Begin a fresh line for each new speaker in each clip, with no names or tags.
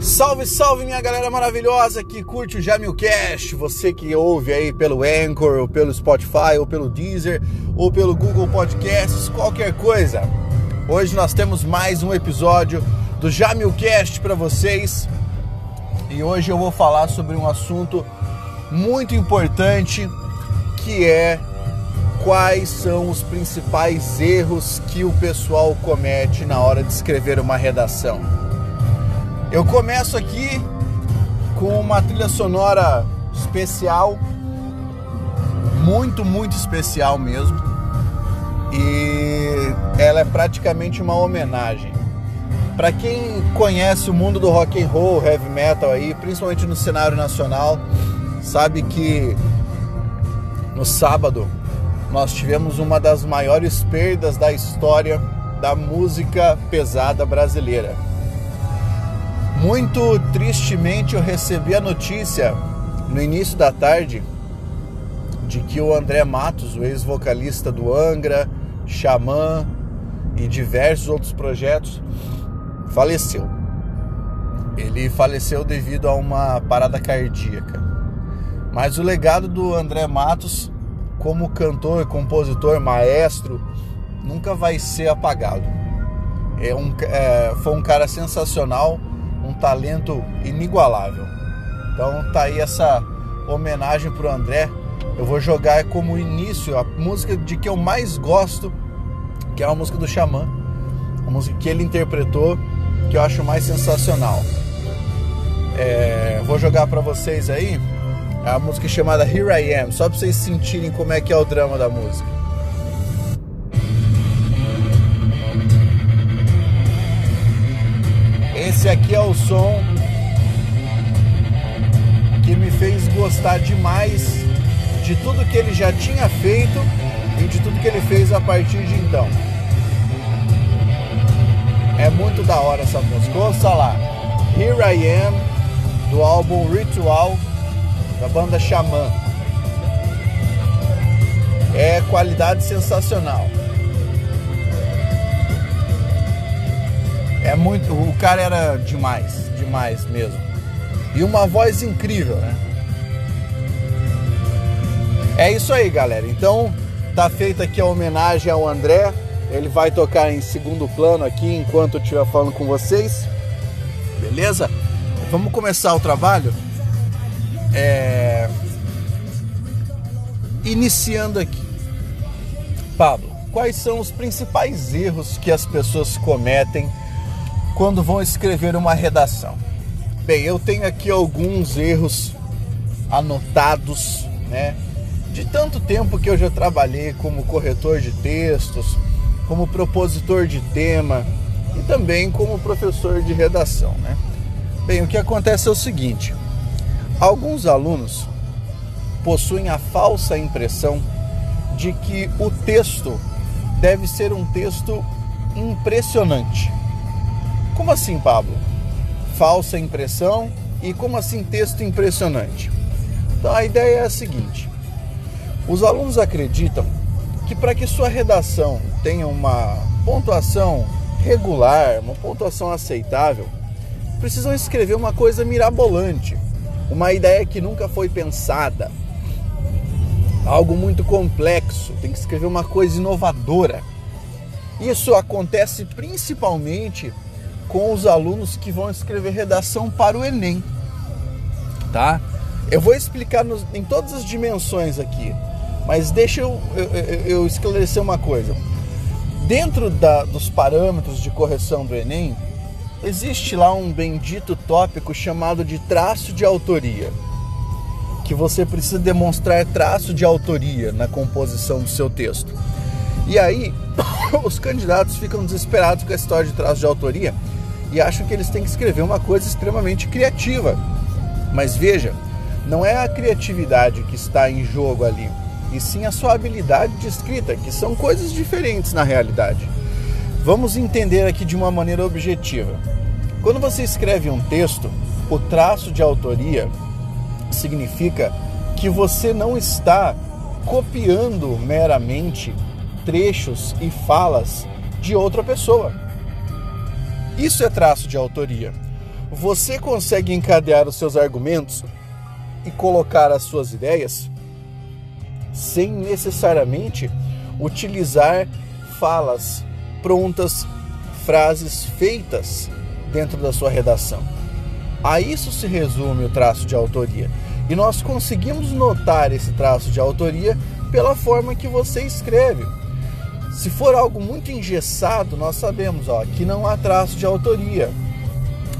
Salve, salve minha galera maravilhosa que curte o Jamilcast, você que ouve aí pelo Anchor, ou pelo Spotify, ou pelo Deezer, ou pelo Google Podcasts, qualquer coisa. Hoje nós temos mais um episódio do Jamilcast para vocês. E hoje eu vou falar sobre um assunto muito importante que é quais são os principais erros que o pessoal comete na hora de escrever uma redação. Eu começo aqui com uma trilha sonora especial, muito, muito especial mesmo. E ela é praticamente uma homenagem. Para quem conhece o mundo do rock and roll, heavy metal aí, principalmente no cenário nacional, sabe que no sábado nós tivemos uma das maiores perdas da história da música pesada brasileira. Muito tristemente eu recebi a notícia no início da tarde de que o André Matos, o ex-vocalista do Angra, Xamã e diversos outros projetos, faleceu. Ele faleceu devido a uma parada cardíaca. Mas o legado do André Matos como cantor, compositor, maestro, nunca vai ser apagado. É um, é, foi um cara sensacional, um talento inigualável. Então tá aí essa homenagem pro André. Eu vou jogar como início a música de que eu mais gosto, que é a música do Xamã, a música que ele interpretou, que eu acho mais sensacional. É, vou jogar para vocês aí a música chamada Here I Am, só para vocês sentirem como é que é o drama da música. Som que me fez gostar demais de tudo que ele já tinha feito e de tudo que ele fez a partir de então. É muito da hora essa música. Ouça lá. Here I Am, do álbum Ritual da banda Xamã. É qualidade sensacional. É muito, o cara era demais, demais mesmo. E uma voz incrível, né? É isso aí, galera. Então, tá feita aqui a homenagem ao André. Ele vai tocar em segundo plano aqui enquanto eu estiver falando com vocês. Beleza? Vamos começar o trabalho? É... Iniciando aqui, Pablo, quais são os principais erros que as pessoas cometem quando vão escrever uma redação? Bem, eu tenho aqui alguns erros anotados, né? De tanto tempo que eu já trabalhei como corretor de textos, como propositor de tema e também como professor de redação, né? Bem, o que acontece é o seguinte: Alguns alunos possuem a falsa impressão de que o texto deve ser um texto impressionante. Como assim, Pablo? Falsa impressão e como assim texto impressionante? Então a ideia é a seguinte: os alunos acreditam que para que sua redação tenha uma pontuação regular, uma pontuação aceitável, precisam escrever uma coisa mirabolante, uma ideia que nunca foi pensada, algo muito complexo, tem que escrever uma coisa inovadora. Isso acontece principalmente com os alunos que vão escrever redação para o Enem, tá? Eu vou explicar nos, em todas as dimensões aqui, mas deixa eu, eu, eu esclarecer uma coisa. Dentro da, dos parâmetros de correção do Enem, existe lá um bendito tópico chamado de traço de autoria, que você precisa demonstrar traço de autoria na composição do seu texto. E aí, os candidatos ficam desesperados com a história de traço de autoria e acham que eles têm que escrever uma coisa extremamente criativa. Mas veja, não é a criatividade que está em jogo ali, e sim a sua habilidade de escrita, que são coisas diferentes na realidade. Vamos entender aqui de uma maneira objetiva. Quando você escreve um texto, o traço de autoria significa que você não está copiando meramente trechos e falas de outra pessoa. Isso é traço de autoria. você consegue encadear os seus argumentos e colocar as suas ideias sem necessariamente utilizar falas prontas, frases feitas dentro da sua redação. A isso se resume o traço de autoria. E nós conseguimos notar esse traço de autoria pela forma que você escreve. Se for algo muito engessado, nós sabemos ó, que não há traço de autoria.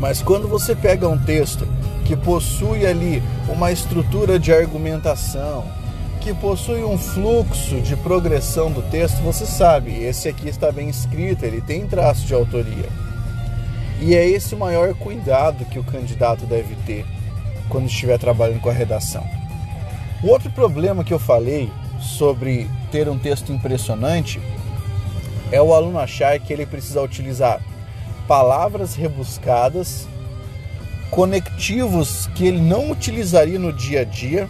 Mas quando você pega um texto que possui ali uma estrutura de argumentação, que possui um fluxo de progressão do texto, você sabe, esse aqui está bem escrito, ele tem traço de autoria. E é esse o maior cuidado que o candidato deve ter quando estiver trabalhando com a redação. O outro problema que eu falei sobre ter um texto impressionante é o aluno achar que ele precisa utilizar palavras rebuscadas, conectivos que ele não utilizaria no dia a dia,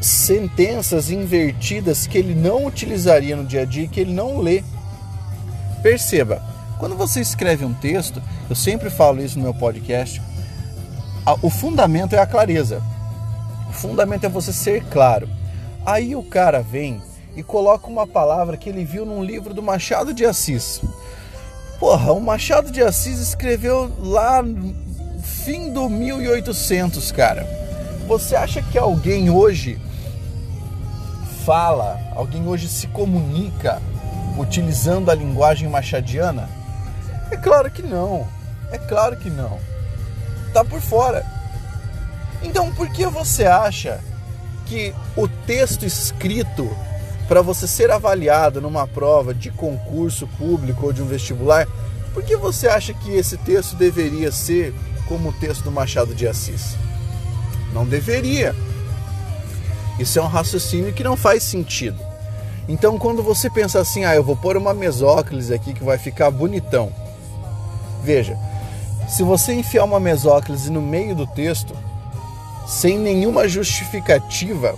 sentenças invertidas que ele não utilizaria no dia a dia que ele não lê. Perceba, quando você escreve um texto, eu sempre falo isso no meu podcast, o fundamento é a clareza. O fundamento é você ser claro. Aí o cara vem e coloca uma palavra que ele viu num livro do Machado de Assis. Porra, o Machado de Assis escreveu lá no fim do 1800, cara. Você acha que alguém hoje fala, alguém hoje se comunica utilizando a linguagem machadiana? É claro que não. É claro que não. Tá por fora. Então, por que você acha que o texto escrito para você ser avaliado numa prova de concurso público ou de um vestibular, por que você acha que esse texto deveria ser como o texto do Machado de Assis? Não deveria. Isso é um raciocínio que não faz sentido. Então, quando você pensa assim, ah, eu vou pôr uma mesóclise aqui que vai ficar bonitão. Veja, se você enfiar uma mesóclise no meio do texto, sem nenhuma justificativa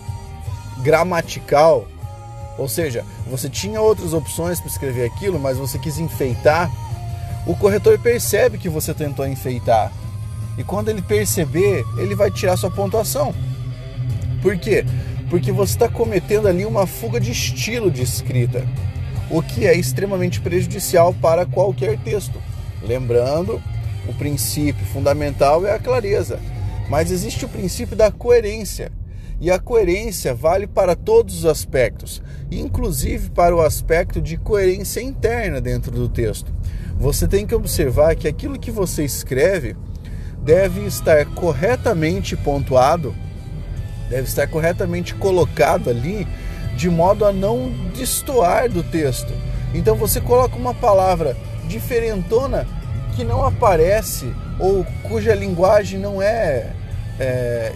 gramatical, ou seja, você tinha outras opções para escrever aquilo, mas você quis enfeitar, o corretor percebe que você tentou enfeitar. E quando ele perceber, ele vai tirar sua pontuação. Por quê? Porque você está cometendo ali uma fuga de estilo de escrita, o que é extremamente prejudicial para qualquer texto. Lembrando, o princípio fundamental é a clareza, mas existe o princípio da coerência. E a coerência vale para todos os aspectos, inclusive para o aspecto de coerência interna dentro do texto. Você tem que observar que aquilo que você escreve deve estar corretamente pontuado, deve estar corretamente colocado ali, de modo a não destoar do texto. Então você coloca uma palavra diferentona que não aparece ou cuja linguagem não é é,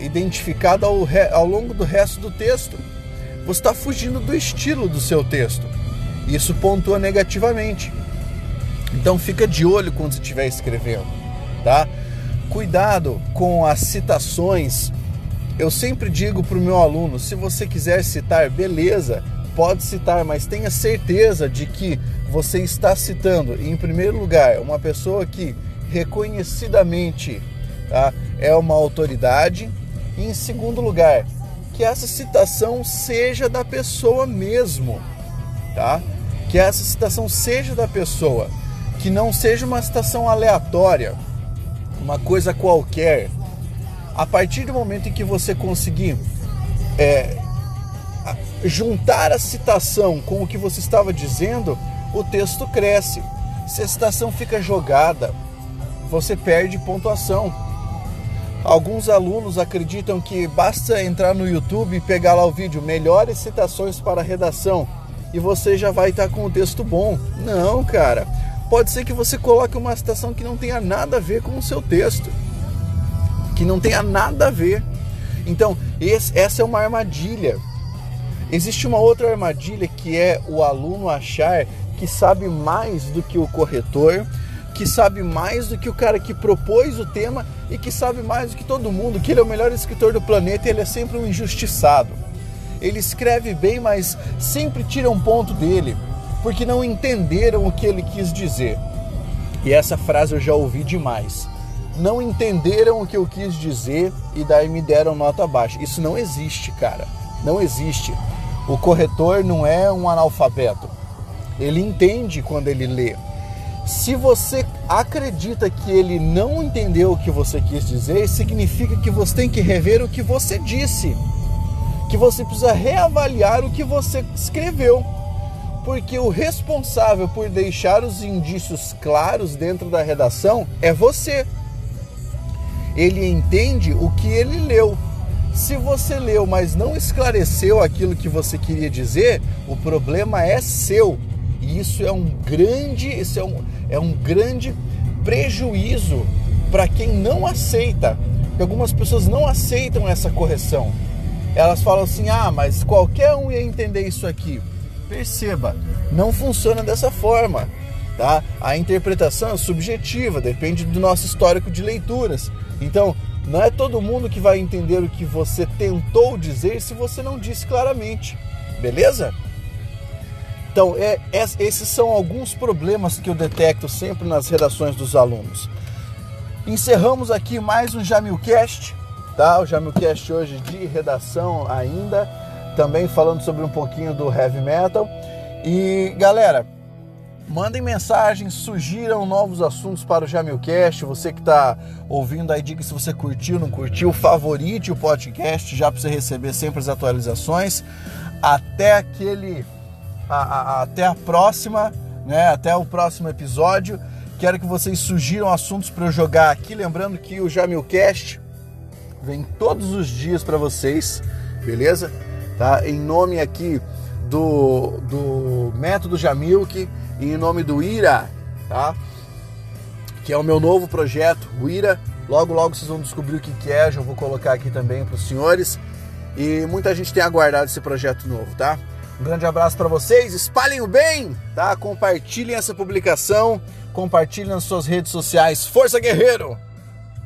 ao, ao longo do resto do texto. Você está fugindo do estilo do seu texto. Isso pontua negativamente. Então fica de olho quando você estiver escrevendo, tá? Cuidado com as citações. Eu sempre digo para o meu aluno, se você quiser citar, beleza, pode citar, mas tenha certeza de que você está citando, em primeiro lugar, uma pessoa que reconhecidamente tá, é uma autoridade. E em segundo lugar, que essa citação seja da pessoa mesmo, tá? Que essa citação seja da pessoa, que não seja uma citação aleatória, uma coisa qualquer. A partir do momento em que você conseguir é, juntar a citação com o que você estava dizendo, o texto cresce. Se a citação fica jogada, você perde pontuação. Alguns alunos acreditam que basta entrar no YouTube e pegar lá o vídeo melhores citações para redação e você já vai estar com o texto bom. Não, cara. Pode ser que você coloque uma citação que não tenha nada a ver com o seu texto. Que não tenha nada a ver. Então, esse, essa é uma armadilha. Existe uma outra armadilha que é o aluno achar que sabe mais do que o corretor, que sabe mais do que o cara que propôs o tema e que sabe mais do que todo mundo que ele é o melhor escritor do planeta e ele é sempre um injustiçado. Ele escreve bem, mas sempre tira um ponto dele, porque não entenderam o que ele quis dizer. E essa frase eu já ouvi demais. não entenderam o que eu quis dizer e daí me deram nota baixa. Isso não existe, cara. Não existe. O corretor não é um analfabeto. Ele entende quando ele lê. Se você acredita que ele não entendeu o que você quis dizer, significa que você tem que rever o que você disse. Que você precisa reavaliar o que você escreveu. Porque o responsável por deixar os indícios claros dentro da redação é você. Ele entende o que ele leu. Se você leu, mas não esclareceu aquilo que você queria dizer, o problema é seu. E isso é um grande, isso é um, é um grande prejuízo para quem não aceita. Algumas pessoas não aceitam essa correção. Elas falam assim: "Ah, mas qualquer um ia entender isso aqui". Perceba, não funciona dessa forma, tá? A interpretação é subjetiva, depende do nosso histórico de leituras. Então, não é todo mundo que vai entender o que você tentou dizer se você não disse claramente, beleza? Então, é, esses são alguns problemas que eu detecto sempre nas redações dos alunos. Encerramos aqui mais um Jamilcast, tá? O Jamilcast hoje de redação ainda, também falando sobre um pouquinho do heavy metal. E galera, mandem mensagens, sugiram novos assuntos para o Jamilcast. Você que está ouvindo aí, diga se você curtiu, não curtiu, favorite o podcast já para você receber sempre as atualizações. Até aquele a, a, até a próxima, né? Até o próximo episódio. Quero que vocês sugiram assuntos para eu jogar aqui. Lembrando que o Jamilcast vem todos os dias para vocês, beleza? Tá? Em nome aqui do, do Método Jamilk e em nome do Ira, tá? Que é o meu novo projeto, o Ira. Logo, logo vocês vão descobrir o que, que é. Já vou colocar aqui também para os senhores. E muita gente tem aguardado esse projeto novo, tá? Um grande abraço para vocês, espalhem o bem, tá? Compartilhem essa publicação, compartilhem nas suas redes sociais. Força Guerreiro!